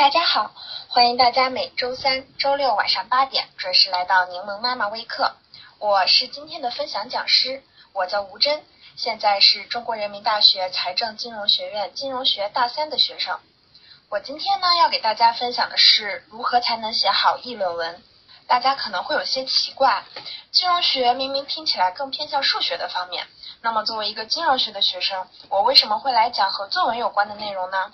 大家好，欢迎大家每周三、周六晚上八点准时来到柠檬妈妈微课。我是今天的分享讲师，我叫吴真，现在是中国人民大学财政金融学院金融学大三的学生。我今天呢要给大家分享的是如何才能写好议论文。大家可能会有些奇怪，金融学明明听起来更偏向数学的方面，那么作为一个金融学的学生，我为什么会来讲和作文有关的内容呢？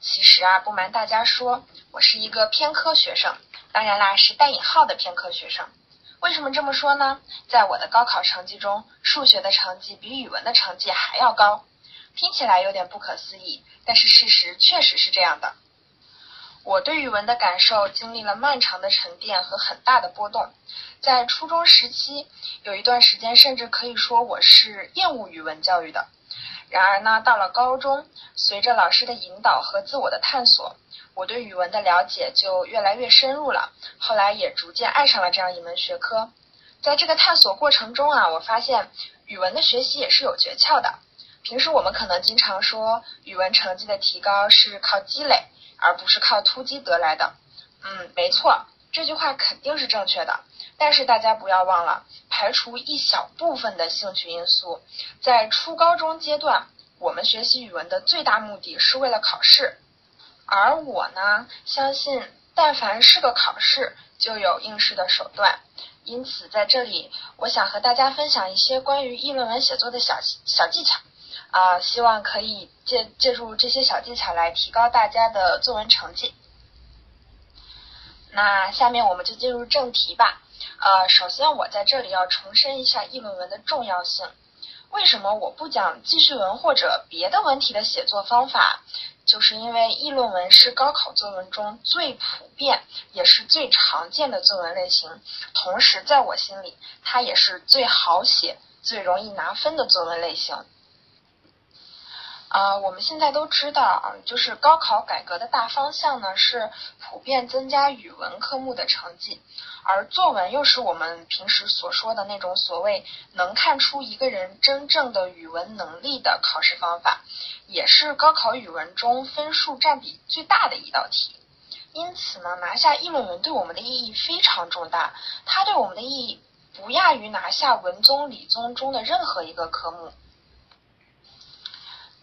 其实啊，不瞒大家说，我是一个偏科学生，当然啦，是带引号的偏科学生。为什么这么说呢？在我的高考成绩中，数学的成绩比语文的成绩还要高。听起来有点不可思议，但是事实确实是这样的。我对语文的感受经历了漫长的沉淀和很大的波动。在初中时期，有一段时间甚至可以说我是厌恶语文教育的。然而呢，到了高中，随着老师的引导和自我的探索，我对语文的了解就越来越深入了。后来也逐渐爱上了这样一门学科。在这个探索过程中啊，我发现语文的学习也是有诀窍的。平时我们可能经常说语文成绩的提高是靠积累，而不是靠突击得来的。嗯，没错，这句话肯定是正确的。但是大家不要忘了，排除一小部分的兴趣因素，在初高中阶段，我们学习语文的最大目的是为了考试。而我呢，相信但凡是个考试，就有应试的手段。因此，在这里，我想和大家分享一些关于议论文写作的小小技巧，啊，希望可以借借助这些小技巧来提高大家的作文成绩。那下面我们就进入正题吧。呃，首先我在这里要重申一下议论文的重要性。为什么我不讲记叙文或者别的文体的写作方法？就是因为议论文是高考作文中最普遍也是最常见的作文类型，同时在我心里，它也是最好写、最容易拿分的作文类型。啊，我们现在都知道啊，就是高考改革的大方向呢是普遍增加语文科目的成绩，而作文又是我们平时所说的那种所谓能看出一个人真正的语文能力的考试方法，也是高考语文中分数占比最大的一道题。因此呢，拿下议论文对我们的意义非常重大，它对我们的意义不亚于拿下文综、理综中的任何一个科目。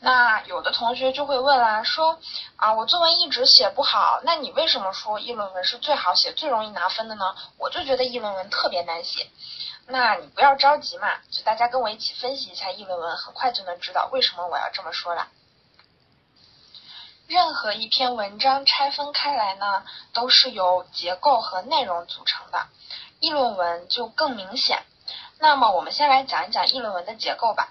那有的同学就会问啦，说啊，我作文一直写不好，那你为什么说议论文是最好写、最容易拿分的呢？我就觉得议论文特别难写。那你不要着急嘛，就大家跟我一起分析一下议论文，很快就能知道为什么我要这么说了。任何一篇文章拆分开来呢，都是由结构和内容组成的，议论文就更明显。那么我们先来讲一讲议论文的结构吧。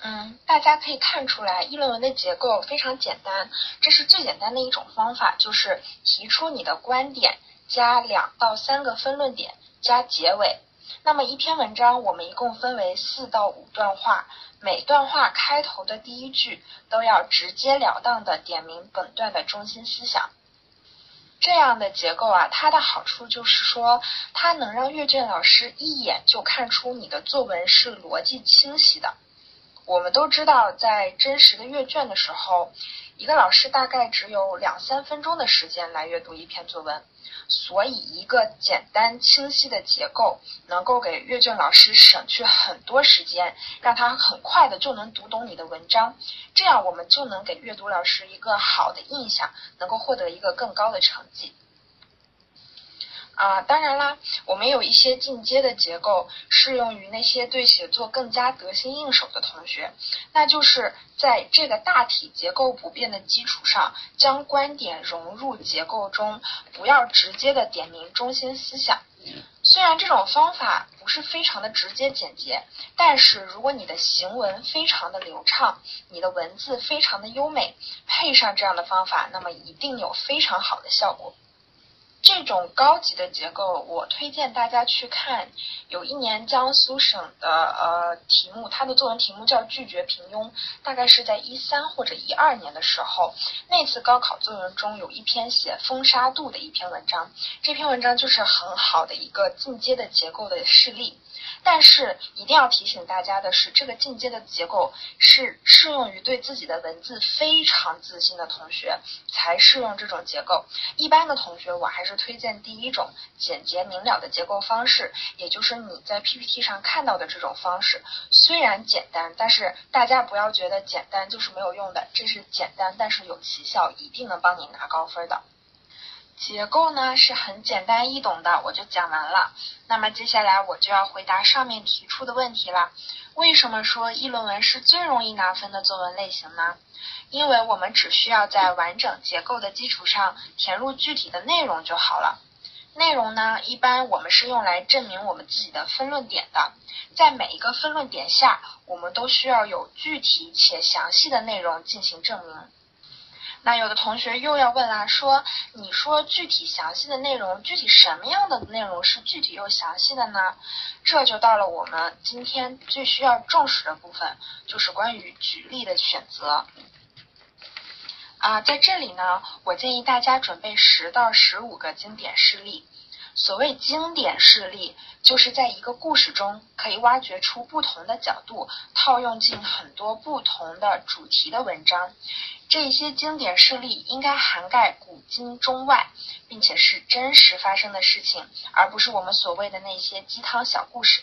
嗯，大家可以看出来，议论文的结构非常简单。这是最简单的一种方法，就是提出你的观点，加两到三个分论点，加结尾。那么一篇文章，我们一共分为四到五段话，每段话开头的第一句都要直截了当的点明本段的中心思想。这样的结构啊，它的好处就是说，它能让阅卷老师一眼就看出你的作文是逻辑清晰的。我们都知道，在真实的阅卷的时候，一个老师大概只有两三分钟的时间来阅读一篇作文，所以一个简单清晰的结构能够给阅卷老师省去很多时间，让他很快的就能读懂你的文章，这样我们就能给阅读老师一个好的印象，能够获得一个更高的成绩。啊，当然啦，我们有一些进阶的结构适用于那些对写作更加得心应手的同学，那就是在这个大体结构不变的基础上，将观点融入结构中，不要直接的点明中心思想。虽然这种方法不是非常的直接简洁，但是如果你的行文非常的流畅，你的文字非常的优美，配上这样的方法，那么一定有非常好的效果。这种高级的结构，我推荐大家去看。有一年江苏省的呃题目，它的作文题目叫拒绝平庸，大概是在一三或者一二年的时候，那次高考作文中有一篇写风沙度的一篇文章，这篇文章就是很好的一个进阶的结构的示例。但是一定要提醒大家的是，这个进阶的结构是适用于对自己的文字非常自信的同学才适用这种结构。一般的同学，我还是推荐第一种简洁明了的结构方式，也就是你在 PPT 上看到的这种方式。虽然简单，但是大家不要觉得简单就是没有用的，这是简单但是有奇效，一定能帮你拿高分的。结构呢是很简单易懂的，我就讲完了。那么接下来我就要回答上面提出的问题了。为什么说议论文是最容易拿分的作文类型呢？因为我们只需要在完整结构的基础上填入具体的内容就好了。内容呢，一般我们是用来证明我们自己的分论点的。在每一个分论点下，我们都需要有具体且详细的内容进行证明。那有的同学又要问啦，说你说具体详细的内容，具体什么样的内容是具体又详细的呢？这就到了我们今天最需要重视的部分，就是关于举例的选择。啊，在这里呢，我建议大家准备十到十五个经典事例。所谓经典事例，就是在一个故事中可以挖掘出不同的角度，套用进很多不同的主题的文章。这些经典事例应该涵盖古今中外，并且是真实发生的事情，而不是我们所谓的那些鸡汤小故事。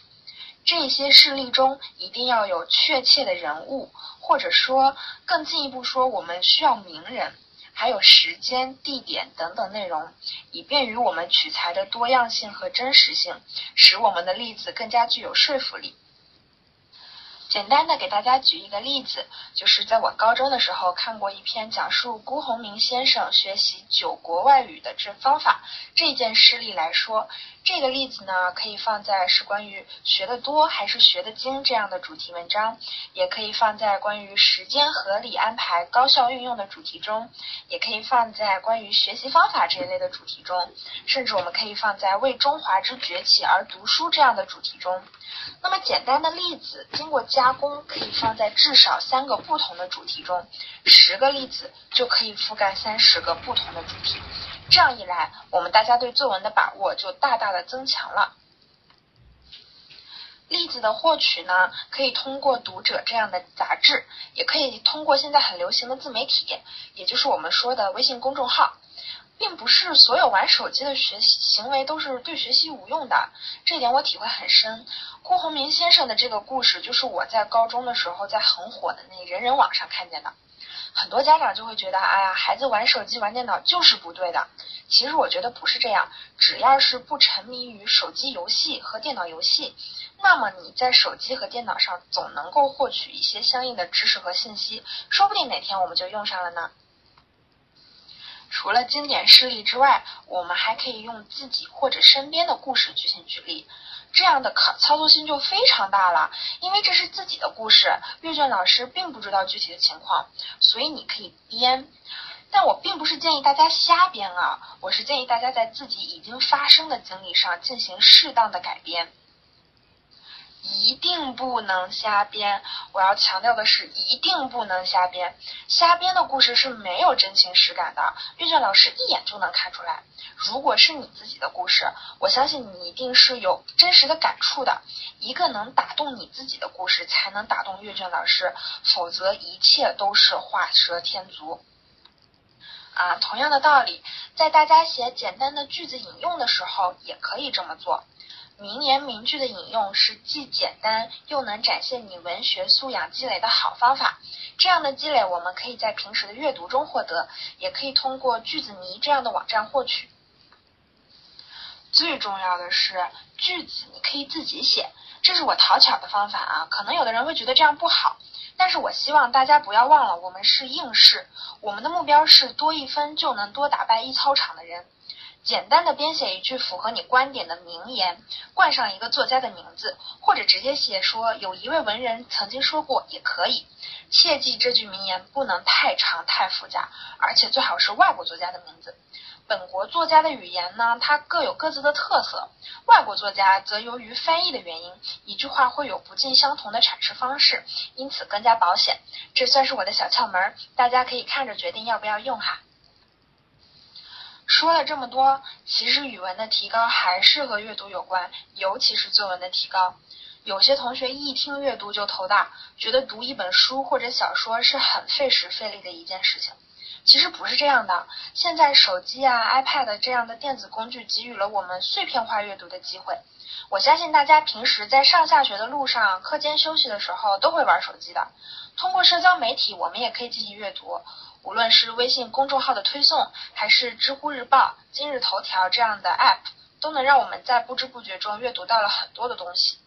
这些事例中一定要有确切的人物，或者说更进一步说，我们需要名人，还有时间、地点等等内容，以便于我们取材的多样性和真实性，使我们的例子更加具有说服力。简单的给大家举一个例子，就是在我高中的时候看过一篇讲述辜鸿铭先生学习九国外语的这方法这件事例来说，这个例子呢可以放在是关于学的多还是学的精这样的主题文章，也可以放在关于时间合理安排、高效运用的主题中，也可以放在关于学习方法这一类的主题中，甚至我们可以放在为中华之崛起而读书这样的主题中。那么简单的例子，经过加工，可以放在至少三个不同的主题中，十个例子就可以覆盖三十个不同的主题。这样一来，我们大家对作文的把握就大大的增强了。例子的获取呢，可以通过读者这样的杂志，也可以通过现在很流行的自媒体，也就是我们说的微信公众号。并不是所有玩手机的学习行为都是对学习无用的，这点我体会很深。辜鸿铭先生的这个故事，就是我在高中的时候在很火的那人人网上看见的。很多家长就会觉得，哎呀，孩子玩手机玩电脑就是不对的。其实我觉得不是这样，只要是不沉迷于手机游戏和电脑游戏，那么你在手机和电脑上总能够获取一些相应的知识和信息，说不定哪天我们就用上了呢。除了经典事例之外，我们还可以用自己或者身边的故事进行举例，这样的可操作性就非常大了。因为这是自己的故事，阅卷老师并不知道具体的情况，所以你可以编。但我并不是建议大家瞎编啊，我是建议大家在自己已经发生的经历上进行适当的改编。一定不能瞎编！我要强调的是，一定不能瞎编。瞎编的故事是没有真情实感的，阅卷老师一眼就能看出来。如果是你自己的故事，我相信你一定是有真实的感触的。一个能打动你自己的故事，才能打动阅卷老师，否则一切都是画蛇添足。啊，同样的道理，在大家写简单的句子引用的时候，也可以这么做。名言名句的引用是既简单又能展现你文学素养积累的好方法。这样的积累，我们可以在平时的阅读中获得，也可以通过句子迷这样的网站获取。最重要的是，句子你可以自己写，这是我讨巧的方法啊。可能有的人会觉得这样不好，但是我希望大家不要忘了，我们是应试，我们的目标是多一分就能多打败一操场的人。简单的编写一句符合你观点的名言，冠上一个作家的名字，或者直接写说有一位文人曾经说过也可以。切记这句名言不能太长太复杂，而且最好是外国作家的名字。本国作家的语言呢，它各有各自的特色；外国作家则由于翻译的原因，一句话会有不尽相同的阐释方式，因此更加保险。这算是我的小窍门，大家可以看着决定要不要用哈。说了这么多，其实语文的提高还是和阅读有关，尤其是作文的提高。有些同学一听阅读就头大，觉得读一本书或者小说是很费时费力的一件事情。其实不是这样的，现在手机啊、iPad 这样的电子工具给予了我们碎片化阅读的机会。我相信大家平时在上下学的路上、课间休息的时候都会玩手机的。通过社交媒体，我们也可以进行阅读。无论是微信公众号的推送，还是知乎日报、今日头条这样的 App，都能让我们在不知不觉中阅读到了很多的东西。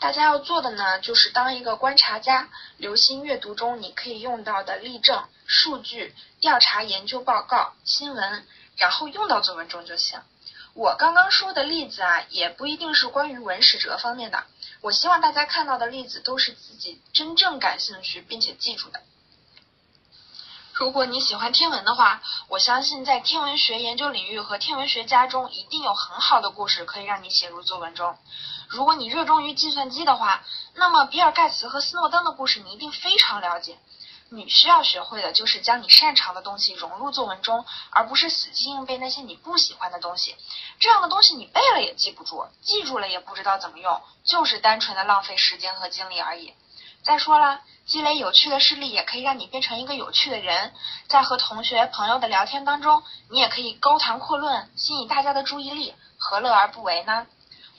大家要做的呢，就是当一个观察家，留心阅读中你可以用到的例证、数据、调查研究报告、新闻，然后用到作文中就行。我刚刚说的例子啊，也不一定是关于文史哲方面的。我希望大家看到的例子都是自己真正感兴趣并且记住的。如果你喜欢天文的话，我相信在天文学研究领域和天文学家中，一定有很好的故事可以让你写入作文中。如果你热衷于计算机的话，那么比尔盖茨和斯诺登的故事你一定非常了解。你需要学会的就是将你擅长的东西融入作文中，而不是死记硬背那些你不喜欢的东西。这样的东西你背了也记不住，记住了也不知道怎么用，就是单纯的浪费时间和精力而已。再说了。积累有趣的事例也可以让你变成一个有趣的人，在和同学朋友的聊天当中，你也可以高谈阔论，吸引大家的注意力，何乐而不为呢？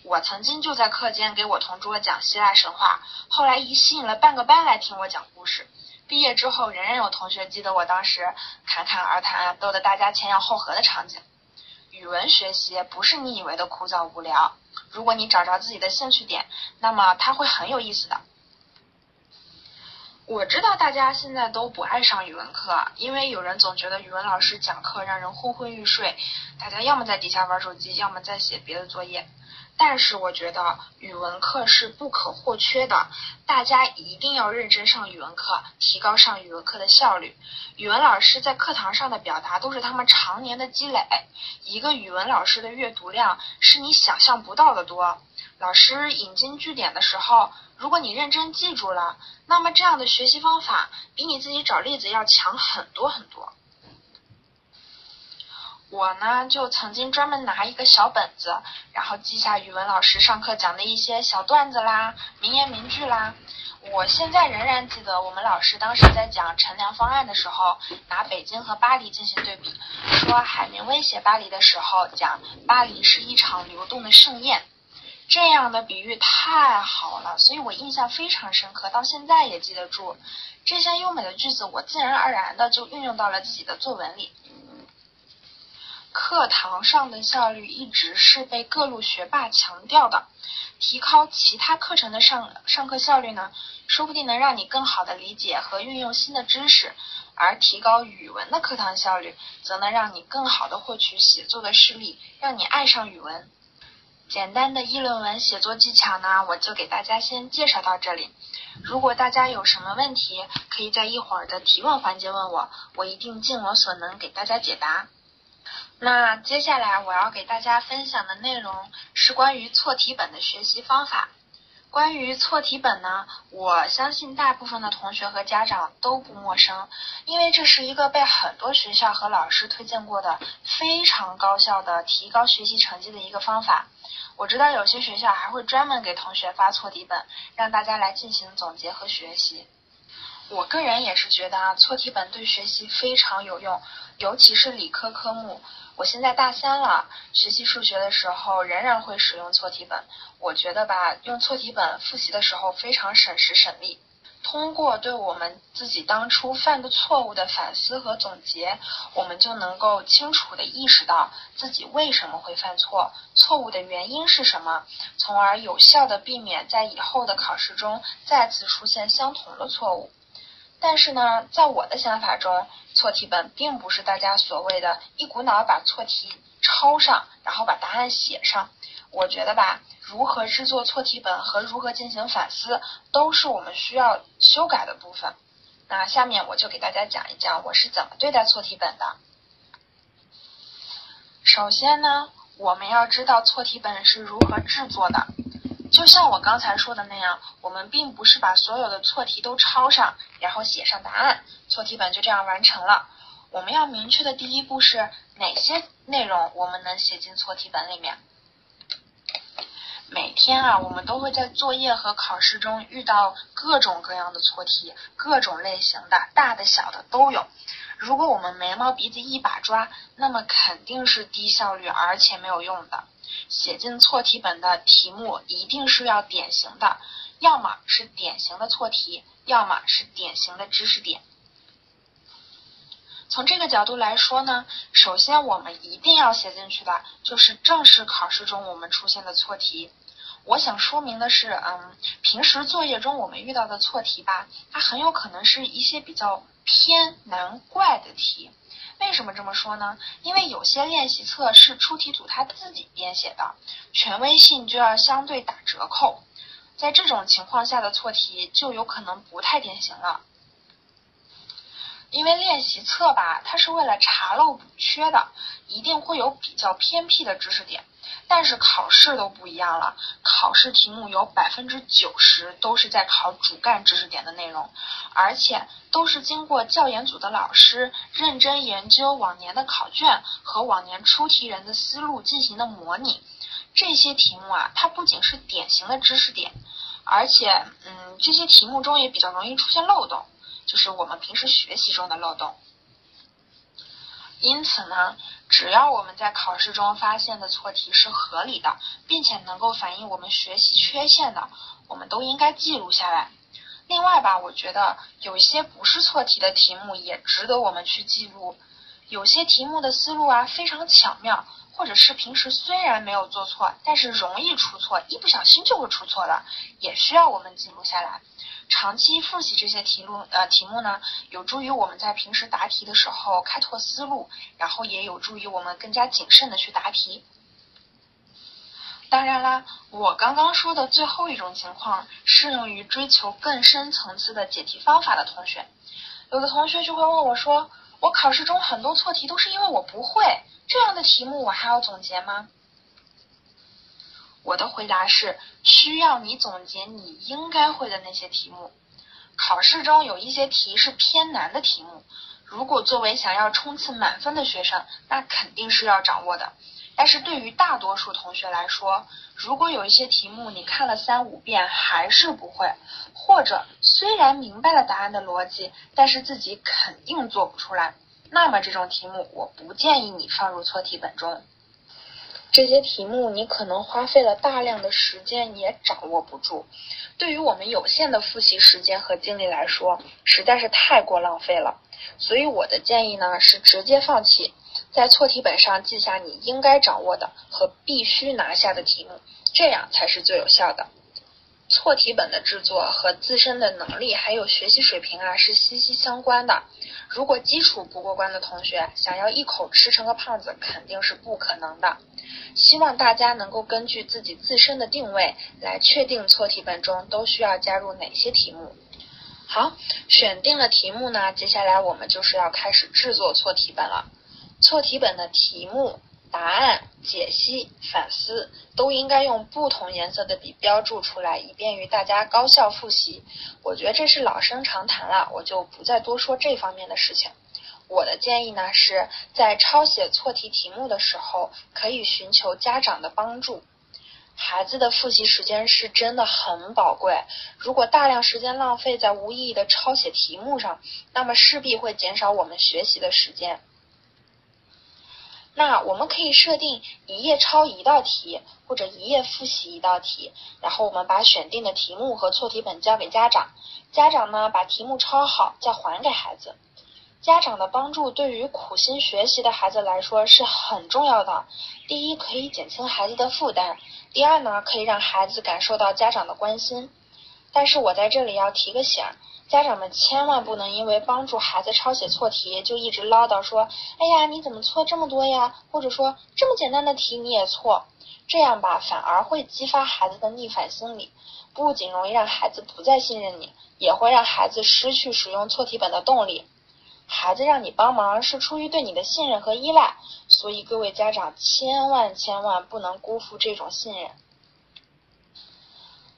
我曾经就在课间给我同桌讲希腊神话，后来一吸引了半个班来听我讲故事。毕业之后，仍然有同学记得我当时侃侃而谈，逗得大家前仰后合的场景。语文学习不是你以为的枯燥无聊，如果你找着自己的兴趣点，那么它会很有意思的。我知道大家现在都不爱上语文课，因为有人总觉得语文老师讲课让人昏昏欲睡，大家要么在底下玩手机，要么在写别的作业。但是我觉得语文课是不可或缺的，大家一定要认真上语文课，提高上语文课的效率。语文老师在课堂上的表达都是他们常年的积累，一个语文老师的阅读量是你想象不到的多。老师引经据典的时候。如果你认真记住了，那么这样的学习方法比你自己找例子要强很多很多。我呢，就曾经专门拿一个小本子，然后记下语文老师上课讲的一些小段子啦、名言名句啦。我现在仍然记得，我们老师当时在讲乘凉方案的时候，拿北京和巴黎进行对比，说海明威写巴黎的时候，讲巴黎是一场流动的盛宴。这样的比喻太好了，所以我印象非常深刻，到现在也记得住。这些优美的句子，我自然而然的就运用到了自己的作文里。课堂上的效率一直是被各路学霸强调的，提高其他课程的上上课效率呢，说不定能让你更好的理解和运用新的知识，而提高语文的课堂效率，则能让你更好的获取写作的事例，让你爱上语文。简单的议论文写作技巧呢，我就给大家先介绍到这里。如果大家有什么问题，可以在一会儿的提问环节问我，我一定尽我所能给大家解答。那接下来我要给大家分享的内容是关于错题本的学习方法。关于错题本呢，我相信大部分的同学和家长都不陌生，因为这是一个被很多学校和老师推荐过的非常高效的提高学习成绩的一个方法。我知道有些学校还会专门给同学发错题本，让大家来进行总结和学习。我个人也是觉得啊，错题本对学习非常有用，尤其是理科科目。我现在大三了，学习数学的时候仍然会使用错题本。我觉得吧，用错题本复习的时候非常省时省力。通过对我们自己当初犯的错误的反思和总结，我们就能够清楚的意识到自己为什么会犯错，错误的原因是什么，从而有效的避免在以后的考试中再次出现相同的错误。但是呢，在我的想法中，错题本并不是大家所谓的一股脑把错题抄上，然后把答案写上。我觉得吧。如何制作错题本和如何进行反思，都是我们需要修改的部分。那下面我就给大家讲一讲我是怎么对待错题本的。首先呢，我们要知道错题本是如何制作的。就像我刚才说的那样，我们并不是把所有的错题都抄上，然后写上答案，错题本就这样完成了。我们要明确的第一步是哪些内容我们能写进错题本里面。每天啊，我们都会在作业和考试中遇到各种各样的错题，各种类型的，大的小的都有。如果我们眉毛鼻子一把抓，那么肯定是低效率而且没有用的。写进错题本的题目一定是要典型的，要么是典型的错题，要么是典型的知识点。从这个角度来说呢，首先我们一定要写进去的就是正式考试中我们出现的错题。我想说明的是，嗯，平时作业中我们遇到的错题吧，它很有可能是一些比较偏难怪的题。为什么这么说呢？因为有些练习册是出题组他自己编写的，权威性就要相对打折扣。在这种情况下的错题就有可能不太典型了。因为练习册吧，它是为了查漏补缺的，一定会有比较偏僻的知识点。但是考试都不一样了，考试题目有百分之九十都是在考主干知识点的内容，而且都是经过教研组的老师认真研究往年的考卷和往年出题人的思路进行的模拟。这些题目啊，它不仅是典型的知识点，而且，嗯，这些题目中也比较容易出现漏洞，就是我们平时学习中的漏洞。因此呢，只要我们在考试中发现的错题是合理的，并且能够反映我们学习缺陷的，我们都应该记录下来。另外吧，我觉得有一些不是错题的题目也值得我们去记录。有些题目的思路啊非常巧妙，或者是平时虽然没有做错，但是容易出错，一不小心就会出错的，也需要我们记录下来。长期复习这些题目呃题目呢，有助于我们在平时答题的时候开拓思路，然后也有助于我们更加谨慎的去答题。当然啦，我刚刚说的最后一种情况适用于追求更深层次的解题方法的同学。有的同学就会问我说：“我考试中很多错题都是因为我不会，这样的题目我还要总结吗？”我的回答是，需要你总结你应该会的那些题目。考试中有一些题是偏难的题目，如果作为想要冲刺满分的学生，那肯定是要掌握的。但是对于大多数同学来说，如果有一些题目你看了三五遍还是不会，或者虽然明白了答案的逻辑，但是自己肯定做不出来，那么这种题目我不建议你放入错题本中。这些题目你可能花费了大量的时间也掌握不住，对于我们有限的复习时间和精力来说，实在是太过浪费了。所以我的建议呢是直接放弃，在错题本上记下你应该掌握的和必须拿下的题目，这样才是最有效的。错题本的制作和自身的能力还有学习水平啊是息息相关的。如果基础不过关的同学想要一口吃成个胖子，肯定是不可能的。希望大家能够根据自己自身的定位来确定错题本中都需要加入哪些题目。好，选定了题目呢，接下来我们就是要开始制作错题本了。错题本的题目、答案、解析、反思都应该用不同颜色的笔标注出来，以便于大家高效复习。我觉得这是老生常谈了，我就不再多说这方面的事情。我的建议呢，是在抄写错题题目的时候，可以寻求家长的帮助。孩子的复习时间是真的很宝贵，如果大量时间浪费在无意义的抄写题目上，那么势必会减少我们学习的时间。那我们可以设定一页抄一道题，或者一页复习一道题，然后我们把选定的题目和错题本交给家长，家长呢把题目抄好再还给孩子。家长的帮助对于苦心学习的孩子来说是很重要的。第一，可以减轻孩子的负担；第二呢，可以让孩子感受到家长的关心。但是我在这里要提个醒，家长们千万不能因为帮助孩子抄写错题，就一直唠叨说：“哎呀，你怎么错这么多呀？”或者说“这么简单的题你也错”，这样吧，反而会激发孩子的逆反心理，不仅容易让孩子不再信任你，也会让孩子失去使用错题本的动力。孩子让你帮忙是出于对你的信任和依赖，所以各位家长千万千万不能辜负这种信任。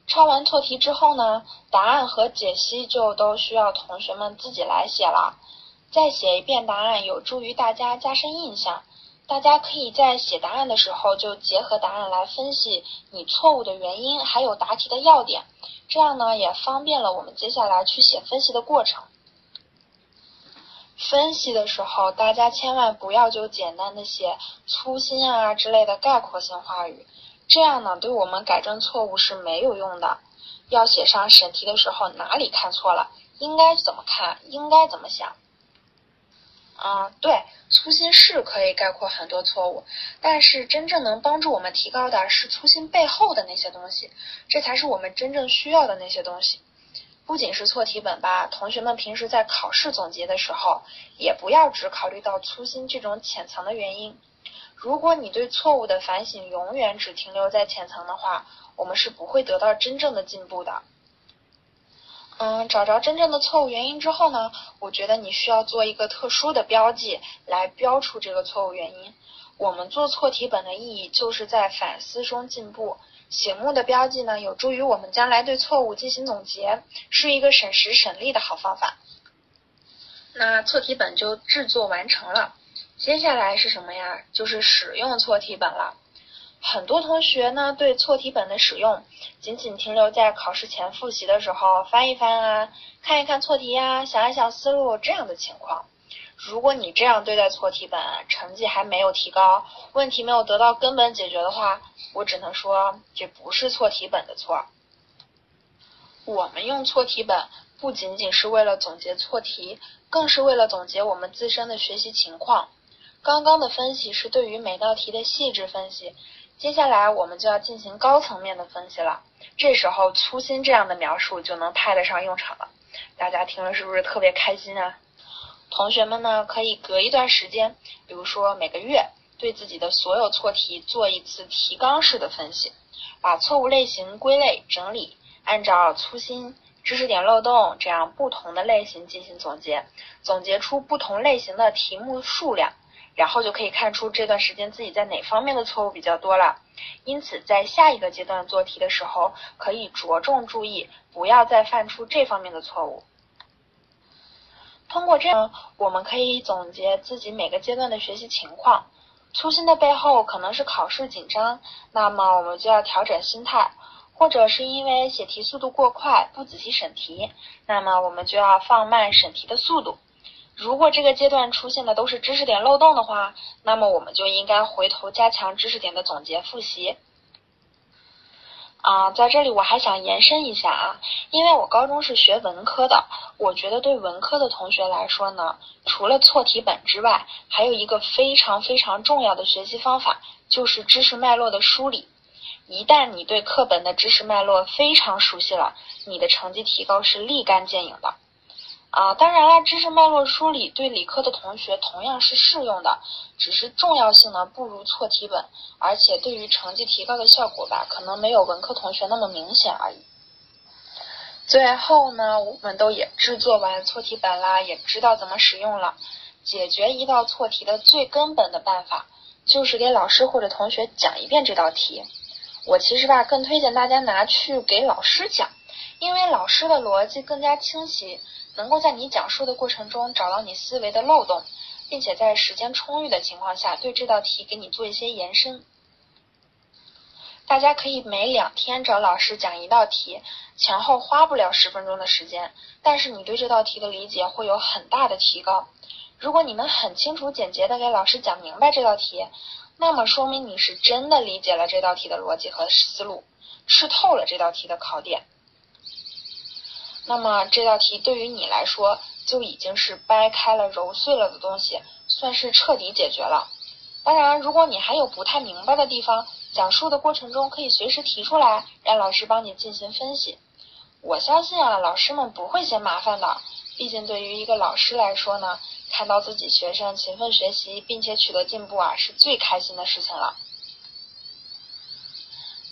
抄完错题之后呢，答案和解析就都需要同学们自己来写了。再写一遍答案，有助于大家加深印象。大家可以在写答案的时候就结合答案来分析你错误的原因，还有答题的要点，这样呢也方便了我们接下来去写分析的过程。分析的时候，大家千万不要就简单的写粗心啊之类的概括性话语，这样呢对我们改正错误是没有用的。要写上审题的时候哪里看错了，应该怎么看，应该怎么想。啊，对，粗心是可以概括很多错误，但是真正能帮助我们提高的是粗心背后的那些东西，这才是我们真正需要的那些东西。不仅是错题本吧，同学们平时在考试总结的时候，也不要只考虑到粗心这种浅层的原因。如果你对错误的反省永远只停留在浅层的话，我们是不会得到真正的进步的。嗯，找着真正的错误原因之后呢，我觉得你需要做一个特殊的标记来标出这个错误原因。我们做错题本的意义就是在反思中进步。醒目的标记呢，有助于我们将来对错误进行总结，是一个省时省力的好方法。那错题本就制作完成了，接下来是什么呀？就是使用错题本了。很多同学呢，对错题本的使用仅仅停留在考试前复习的时候翻一翻啊，看一看错题呀，想一想思路这样的情况。如果你这样对待错题本，成绩还没有提高，问题没有得到根本解决的话，我只能说这不是错题本的错。我们用错题本不仅仅是为了总结错题，更是为了总结我们自身的学习情况。刚刚的分析是对于每道题的细致分析。接下来我们就要进行高层面的分析了，这时候粗心这样的描述就能派得上用场了。大家听了是不是特别开心啊？同学们呢，可以隔一段时间，比如说每个月，对自己的所有错题做一次提纲式的分析，把错误类型归类整理，按照粗心、知识点漏洞这样不同的类型进行总结，总结出不同类型的题目数量。然后就可以看出这段时间自己在哪方面的错误比较多了，因此在下一个阶段做题的时候，可以着重注意，不要再犯出这方面的错误。通过这样，我们可以总结自己每个阶段的学习情况。粗心的背后可能是考试紧张，那么我们就要调整心态；或者是因为写题速度过快，不仔细审题，那么我们就要放慢审题的速度。如果这个阶段出现的都是知识点漏洞的话，那么我们就应该回头加强知识点的总结复习。啊，在这里我还想延伸一下啊，因为我高中是学文科的，我觉得对文科的同学来说呢，除了错题本之外，还有一个非常非常重要的学习方法，就是知识脉络的梳理。一旦你对课本的知识脉络非常熟悉了，你的成绩提高是立竿见影的。啊，当然了，知识脉络梳理对理科的同学同样是适用的，只是重要性呢不如错题本，而且对于成绩提高的效果吧，可能没有文科同学那么明显而已。最后呢，我们都也制作完错题本啦，也知道怎么使用了。解决一道错题的最根本的办法，就是给老师或者同学讲一遍这道题。我其实吧，更推荐大家拿去给老师讲，因为老师的逻辑更加清晰。能够在你讲述的过程中找到你思维的漏洞，并且在时间充裕的情况下对这道题给你做一些延伸。大家可以每两天找老师讲一道题，前后花不了十分钟的时间，但是你对这道题的理解会有很大的提高。如果你能很清楚简洁的给老师讲明白这道题，那么说明你是真的理解了这道题的逻辑和思路，吃透了这道题的考点。那么这道题对于你来说就已经是掰开了揉碎了的东西，算是彻底解决了。当然，如果你还有不太明白的地方，讲述的过程中可以随时提出来，让老师帮你进行分析。我相信啊，老师们不会嫌麻烦的。毕竟对于一个老师来说呢，看到自己学生勤奋学习并且取得进步啊，是最开心的事情了。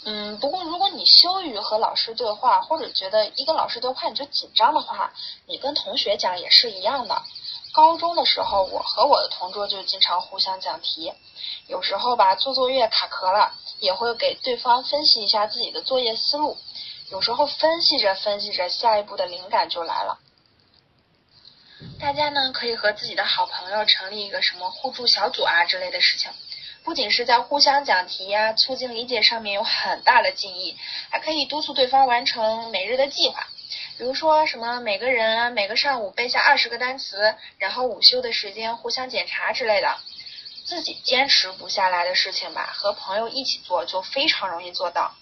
嗯，不过如果你羞于和老师对话，或者觉得一跟老师对话你就紧张的话，你跟同学讲也是一样的。高中的时候，我和我的同桌就经常互相讲题，有时候吧做作业卡壳了，也会给对方分析一下自己的作业思路。有时候分析着分析着，下一步的灵感就来了。大家呢可以和自己的好朋友成立一个什么互助小组啊之类的事情，不仅是在互相讲题呀、促进理解上面有很大的进益，还可以督促对方完成每日的计划。比如说什么每个人每个上午背下二十个单词，然后午休的时间互相检查之类的。自己坚持不下来的事情吧，和朋友一起做就非常容易做到。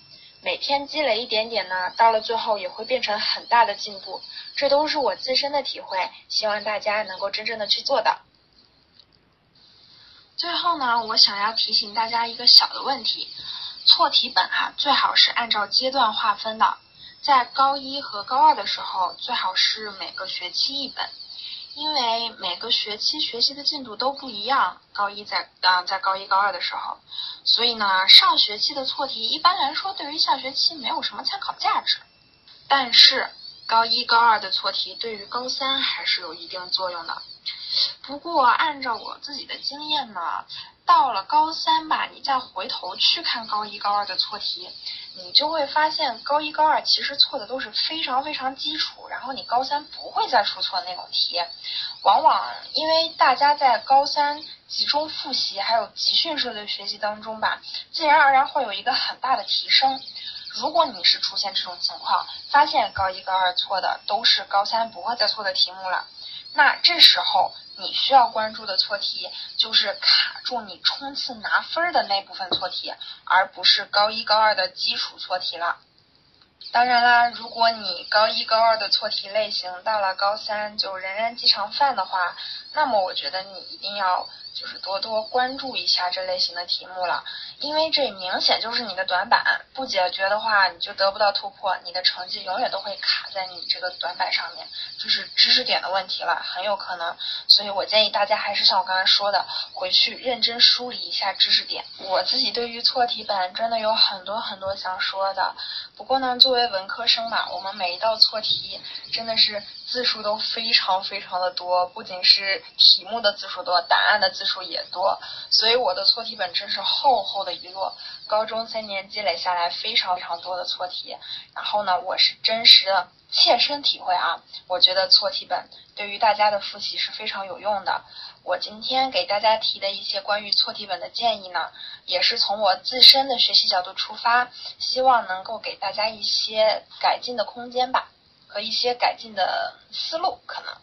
每天积累一点点呢，到了最后也会变成很大的进步。这都是我自身的体会，希望大家能够真正的去做到。最后呢，我想要提醒大家一个小的问题：错题本哈，最好是按照阶段划分的。在高一和高二的时候，最好是每个学期一本，因为每个学期学习的进度都不一样。高一在啊，在高一高二的时候，所以呢，上学期的错题一般来说对于下学期没有什么参考价值。但是高一高二的错题对于高三还是有一定作用的。不过按照我自己的经验呢。到了高三吧，你再回头去看高一高二的错题，你就会发现高一高二其实错的都是非常非常基础，然后你高三不会再出错那种题。往往因为大家在高三集中复习还有集训式的学习当中吧，自然而然会有一个很大的提升。如果你是出现这种情况，发现高一高二错的都是高三不会再错的题目了，那这时候。你需要关注的错题就是卡住你冲刺拿分的那部分错题，而不是高一高二的基础错题了。当然啦，如果你高一高二的错题类型到了高三就仍然经常犯的话，那么我觉得你一定要。就是多多关注一下这类型的题目了，因为这明显就是你的短板，不解决的话你就得不到突破，你的成绩永远都会卡在你这个短板上面，就是知识点的问题了，很有可能。所以我建议大家还是像我刚才说的，回去认真梳理一下知识点。我自己对于错题本真的有很多很多想说的，不过呢，作为文科生嘛，我们每一道错题真的是。字数都非常非常的多，不仅是题目的字数多，答案的字数也多，所以我的错题本真是厚厚的一摞。高中三年积累下来非常非常多的错题，然后呢，我是真实的切身体会啊，我觉得错题本对于大家的复习是非常有用的。我今天给大家提的一些关于错题本的建议呢，也是从我自身的学习角度出发，希望能够给大家一些改进的空间吧。和一些改进的思路可能。